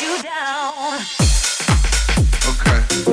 you down. Okay.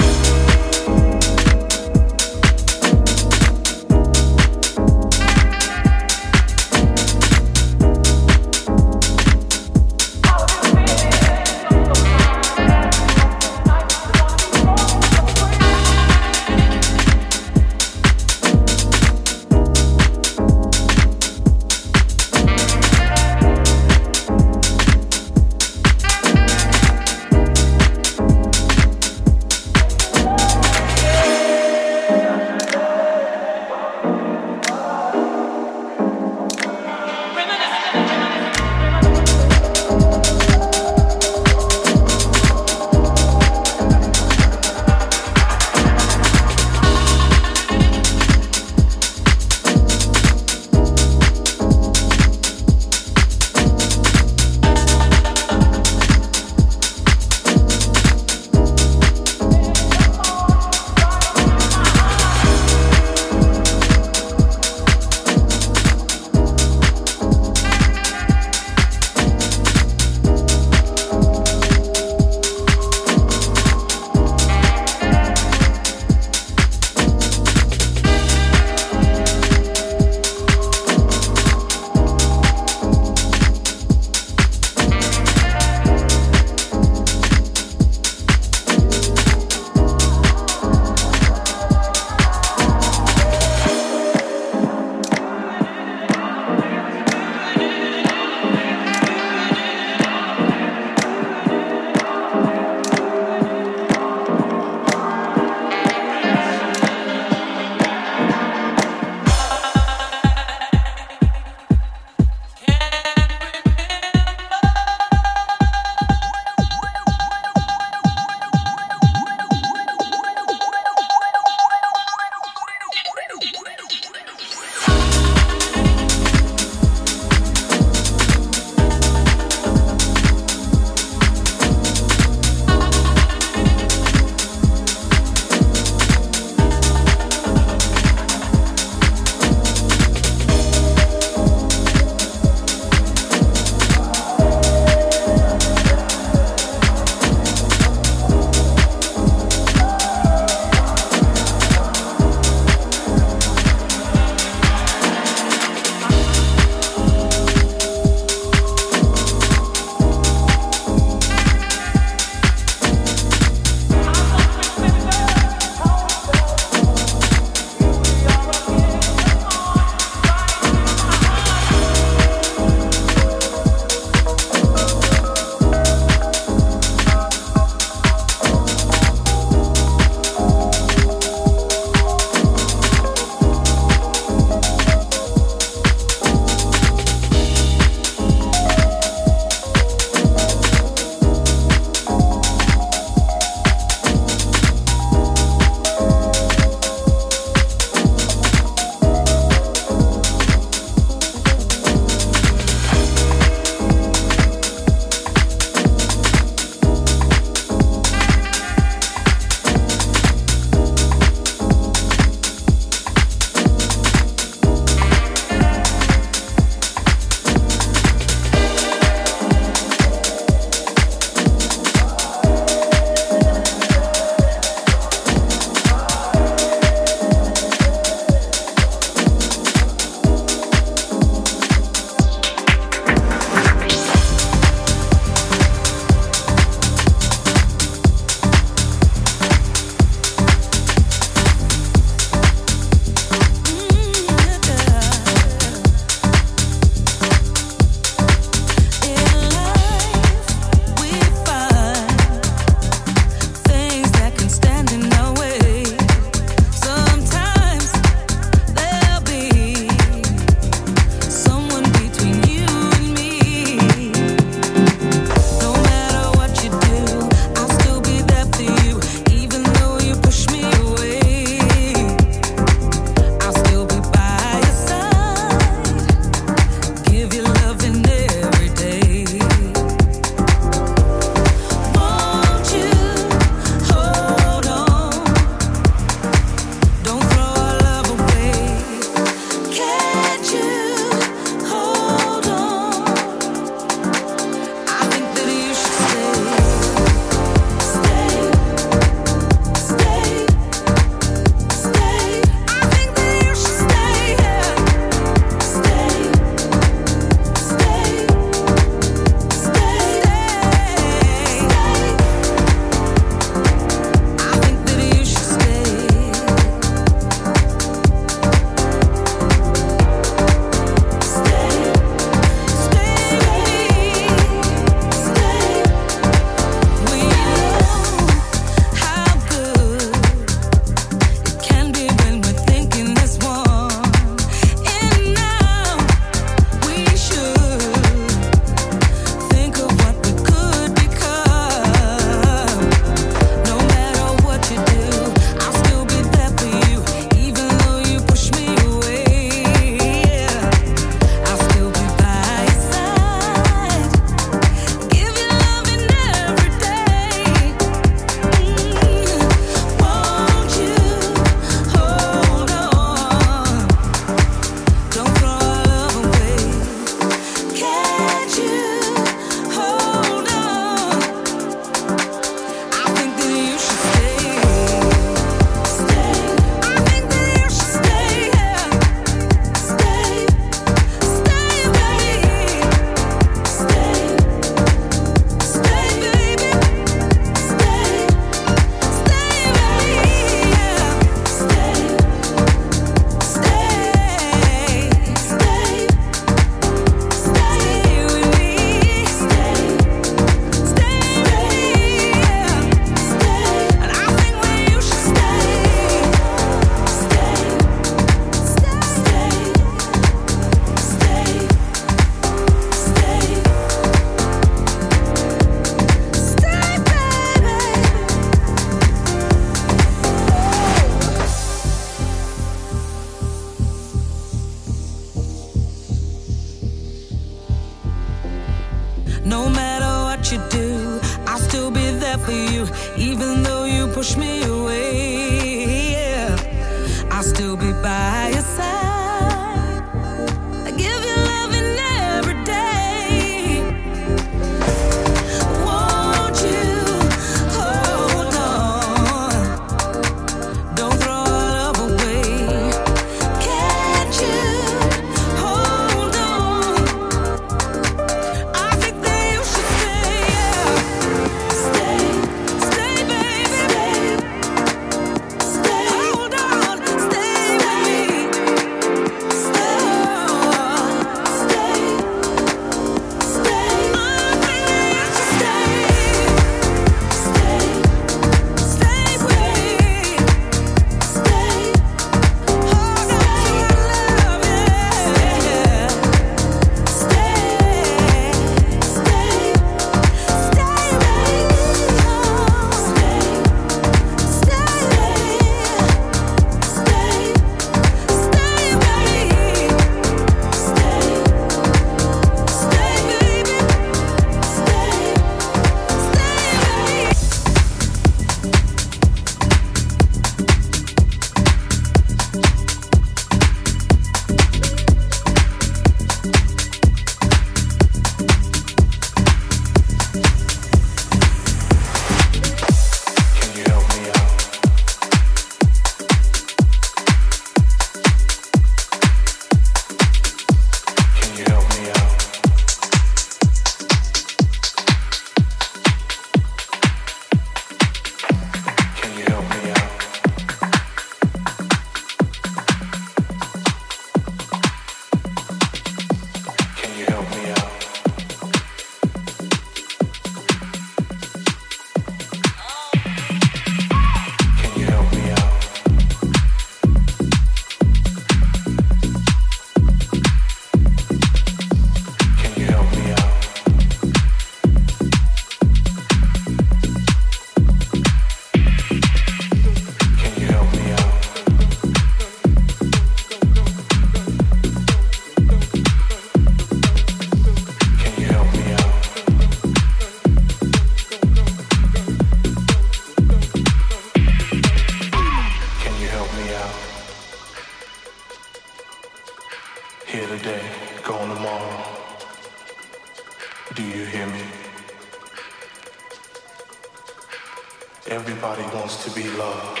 be loved,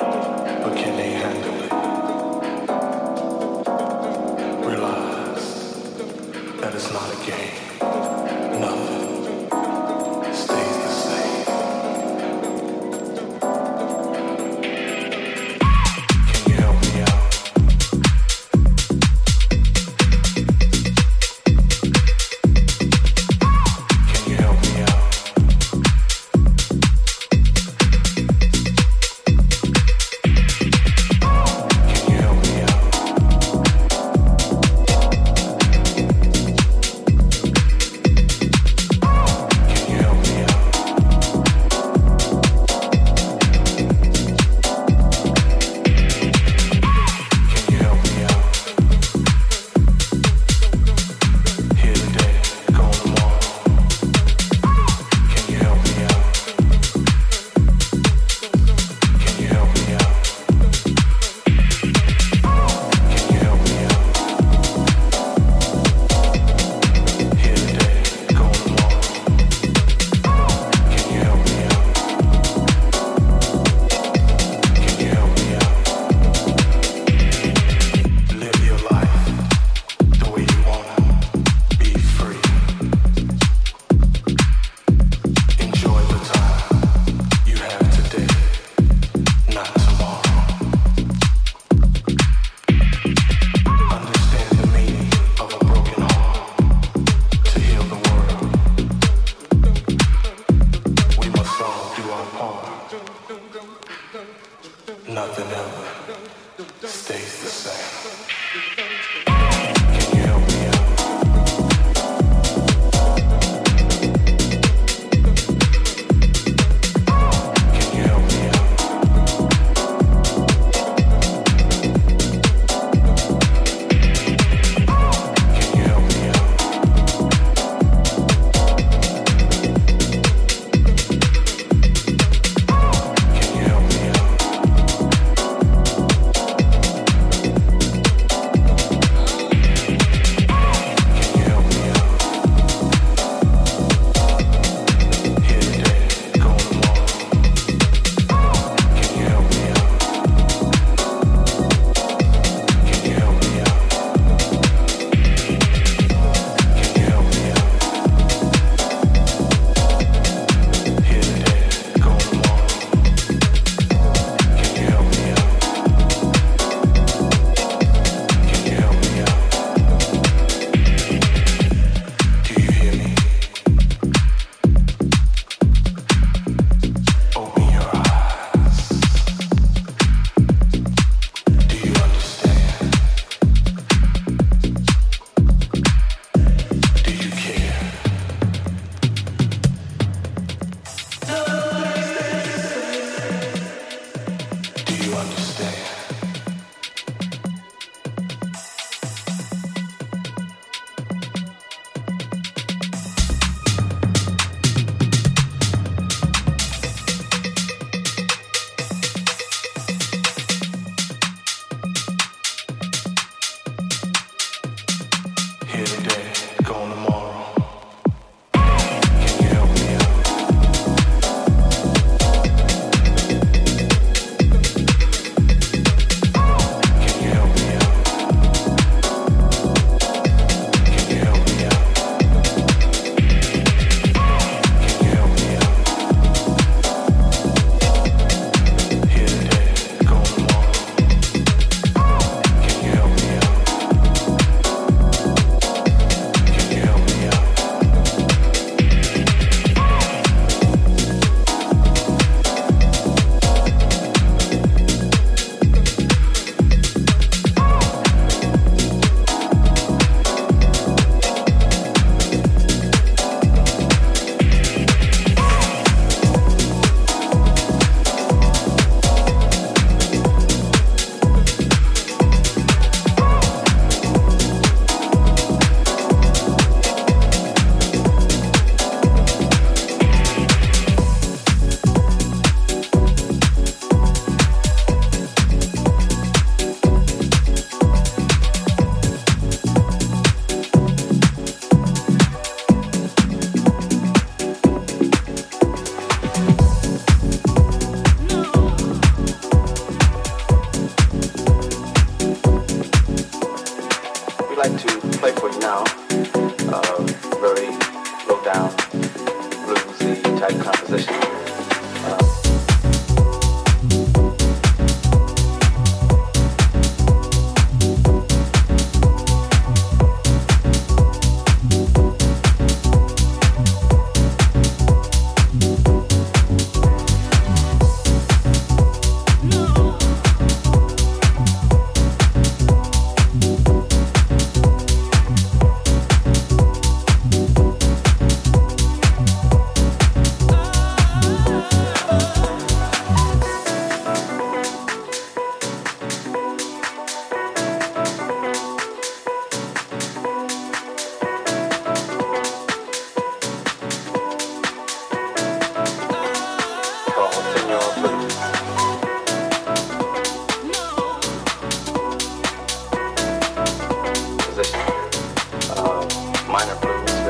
but can they handle it? Realize that it's not a game, nothing.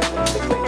Thank you.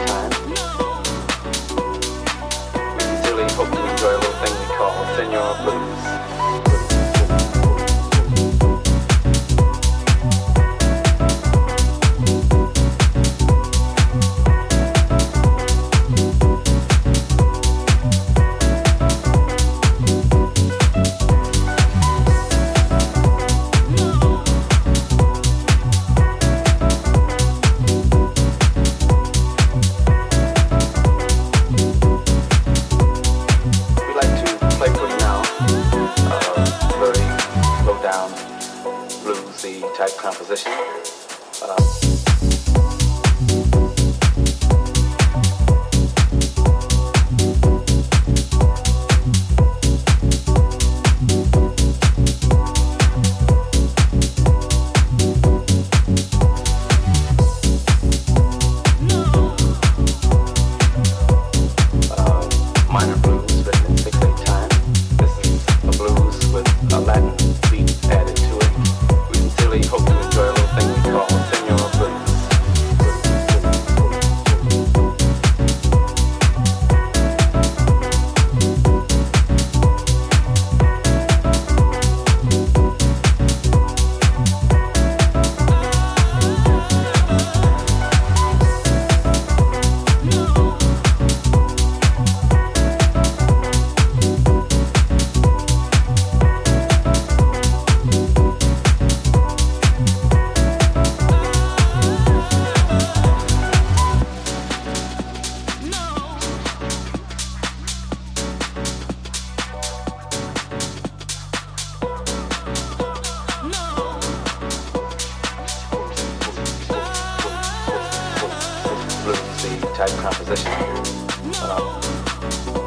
type composition. Um,